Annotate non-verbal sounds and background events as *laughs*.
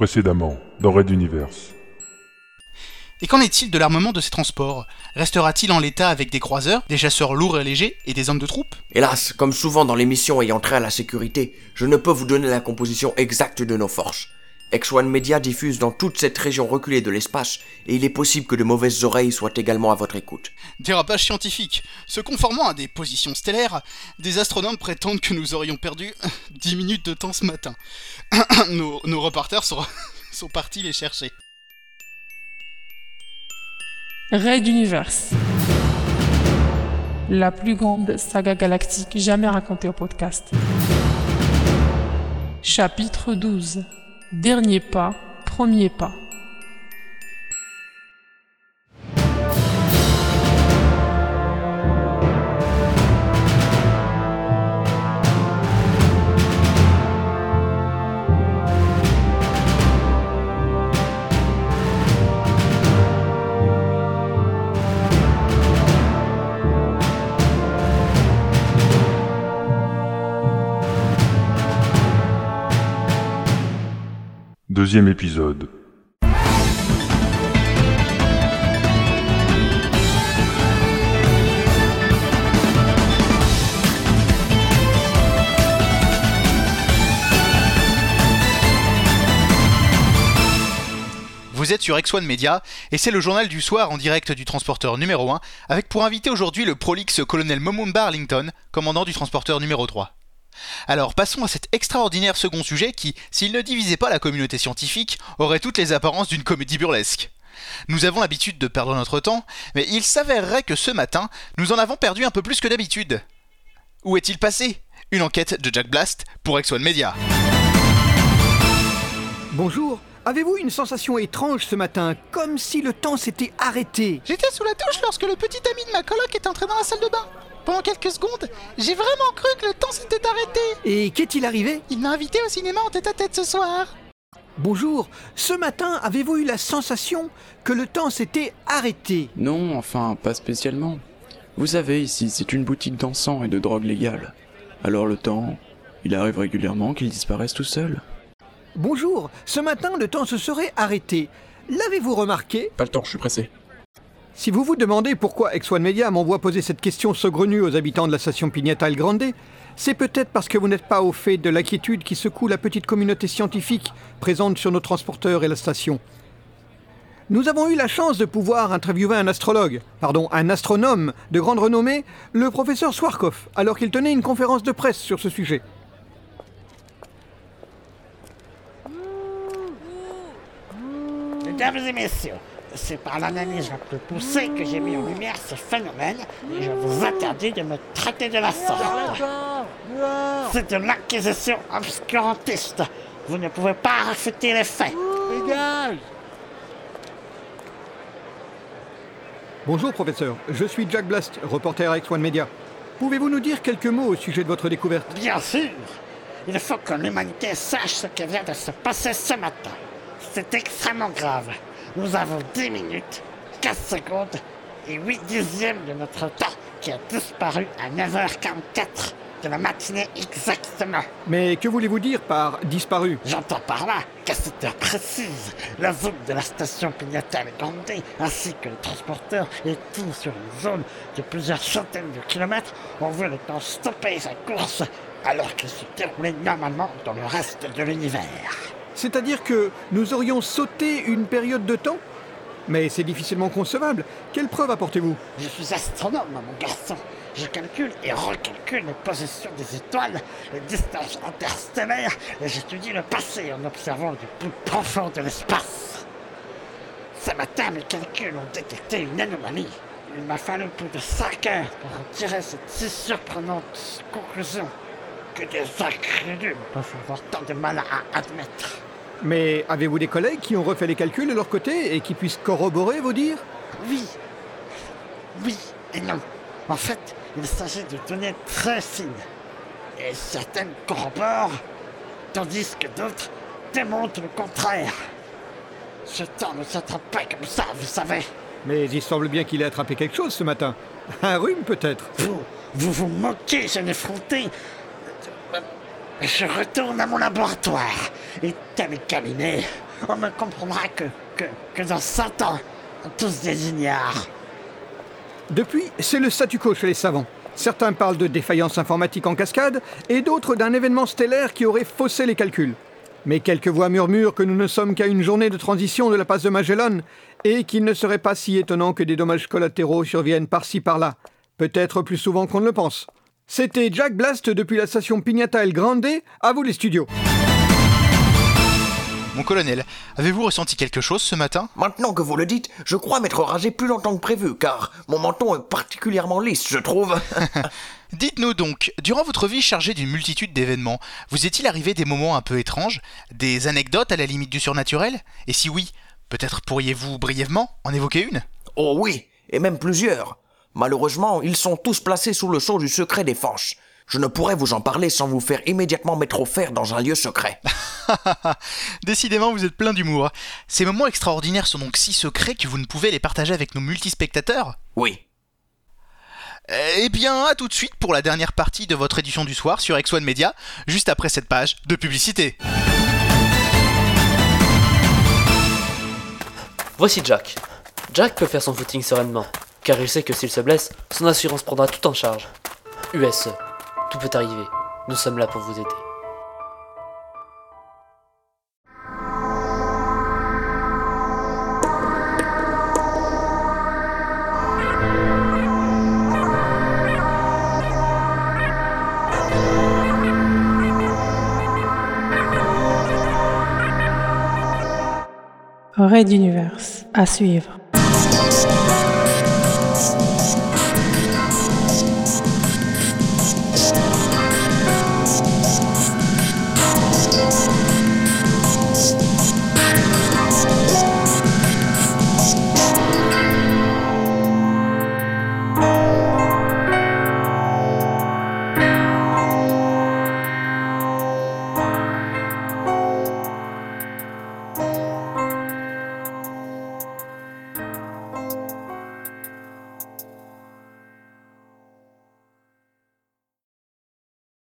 Précédemment, dans Red Universe. Et qu'en est-il de l'armement de ces transports? Restera-t-il en l'état avec des croiseurs, des chasseurs lourds et légers et des hommes de troupe? Hélas, comme souvent dans les missions ayant trait à la sécurité, je ne peux vous donner la composition exacte de nos forces. X1 Media diffuse dans toute cette région reculée de l'espace, et il est possible que de mauvaises oreilles soient également à votre écoute. Dérapage scientifique. Se conformant à des positions stellaires, des astronomes prétendent que nous aurions perdu *laughs* 10 minutes de temps ce matin. *coughs* nos, nos reporters sont, *laughs* sont partis les chercher. Raid Universe. La plus grande saga galactique jamais racontée au podcast. Chapitre 12. Dernier pas, premier pas. Deuxième épisode. Vous êtes sur X1 Media et c'est le journal du soir en direct du transporteur numéro 1 avec pour invité aujourd'hui le prolixe colonel Momumba Arlington, commandant du transporteur numéro 3. Alors passons à cet extraordinaire second sujet qui, s'il ne divisait pas la communauté scientifique, aurait toutes les apparences d'une comédie burlesque. Nous avons l'habitude de perdre notre temps, mais il s'avérerait que ce matin, nous en avons perdu un peu plus que d'habitude. Où est-il passé? Une enquête de Jack Blast pour X1 Media. Bonjour, avez-vous une sensation étrange ce matin, comme si le temps s'était arrêté? J'étais sous la douche lorsque le petit ami de ma coloc est entré dans la salle de bain. Pendant quelques secondes, j'ai vraiment cru que le temps s'était arrêté. Et qu'est-il arrivé? Il m'a invité au cinéma en tête à tête ce soir. Bonjour, ce matin avez-vous eu la sensation que le temps s'était arrêté? Non, enfin, pas spécialement. Vous savez, ici, c'est une boutique d'encens et de drogue légale. Alors le temps, il arrive régulièrement qu'il disparaisse tout seul. Bonjour, ce matin le temps se serait arrêté. L'avez-vous remarqué? Pas le temps, je suis pressé. Si vous vous demandez pourquoi X1 Media m'envoie poser cette question saugrenue aux habitants de la station Pignata El Grande, c'est peut-être parce que vous n'êtes pas au fait de l'inquiétude qui secoue la petite communauté scientifique présente sur nos transporteurs et la station. Nous avons eu la chance de pouvoir interviewer un astrologue, pardon, un astronome de grande renommée, le professeur Swarkov, alors qu'il tenait une conférence de presse sur ce sujet. Mesdames et messieurs, c'est par l'analyse la plus poussée que j'ai mis en lumière ce phénomène et je vous interdis de me traiter de la sorte. C'est de l'acquisition obscurantiste. Vous ne pouvez pas réfuter les faits. Bonjour professeur, je suis Jack Blast, reporter à X1 Media. Pouvez-vous nous dire quelques mots au sujet de votre découverte? Bien sûr, il faut que l'humanité sache ce qui vient de se passer ce matin. C'est extrêmement grave. Nous avons 10 minutes, 4 secondes et 8 dixièmes de notre temps qui a disparu à 9h44 de la matinée exactement. Mais que voulez-vous dire par disparu? J'entends par là qu'à cette heure précise, la zone de la station Pignata Grande ainsi que le transporteur et tout sur une zone de plusieurs centaines de kilomètres ont vu le temps stopper sa course alors qu'il se déroulait normalement dans le reste de l'univers. C'est-à-dire que nous aurions sauté une période de temps Mais c'est difficilement concevable. Quelle preuve apportez-vous? Je suis astronome, mon garçon. Je calcule et recalcule les positions des étoiles, les distances interstellaires, et j'étudie le passé en observant le plus profond de l'espace. Ce matin, mes calculs ont détecté une anomalie. Il m'a fallu plus de 5 heures pour tirer cette si surprenante conclusion que des incrédules peuvent avoir tant de mal à admettre. Mais avez-vous des collègues qui ont refait les calculs de leur côté et qui puissent corroborer vos dires Oui. Oui et non. En fait, il s'agit de données très fines. Et certaines corroborent, tandis que d'autres démontrent le contraire. Ce temps ne s'attrape pas comme ça, vous savez. Mais il semble bien qu'il ait attrapé quelque chose ce matin. Un rhume peut-être Vous, vous vous moquez, jeune effronté. Je retourne à mon laboratoire. Et tel cabinet, on ne comprendra que, dans 100 ans. Tous des. Depuis, c'est le statu quo chez les savants. Certains parlent de défaillance informatique en cascade et d'autres d'un événement stellaire qui aurait faussé les calculs. Mais quelques voix murmurent que nous ne sommes qu'à une journée de transition de la passe de Magellan et qu'il ne serait pas si étonnant que des dommages collatéraux surviennent par-ci par-là, peut-être plus souvent qu'on ne le pense. C'était Jack Blast depuis la station Pignata El Grande, à vous les studios. Mon colonel, avez-vous ressenti quelque chose ce matin? Maintenant que vous le dites, je crois m'être rasé plus longtemps que prévu, car mon menton est particulièrement lisse, je trouve. *laughs* Dites-nous donc, durant votre vie chargée d'une multitude d'événements, vous est-il arrivé des moments un peu étranges? Des anecdotes à la limite du surnaturel? Et si oui, peut-être pourriez-vous brièvement en évoquer une? Oh oui, et même plusieurs. Malheureusement, ils sont tous placés sous le sceau du secret des fanches. Je ne pourrais vous en parler sans vous faire immédiatement mettre au fer dans un lieu secret. *laughs* Décidément, vous êtes plein d'humour. Ces moments extraordinaires sont donc si secrets que vous ne pouvez les partager avec nos multispectateurs Oui. Eh bien, à tout de suite pour la dernière partie de votre édition du soir sur X1 Media, juste après cette page de publicité. Voici Jack. Jack peut faire son footing sereinement, car il sait que s'il se blesse, son assurance prendra tout en charge. USE, tout peut arriver. Nous sommes là pour vous aider. Raid d'univers à suivre.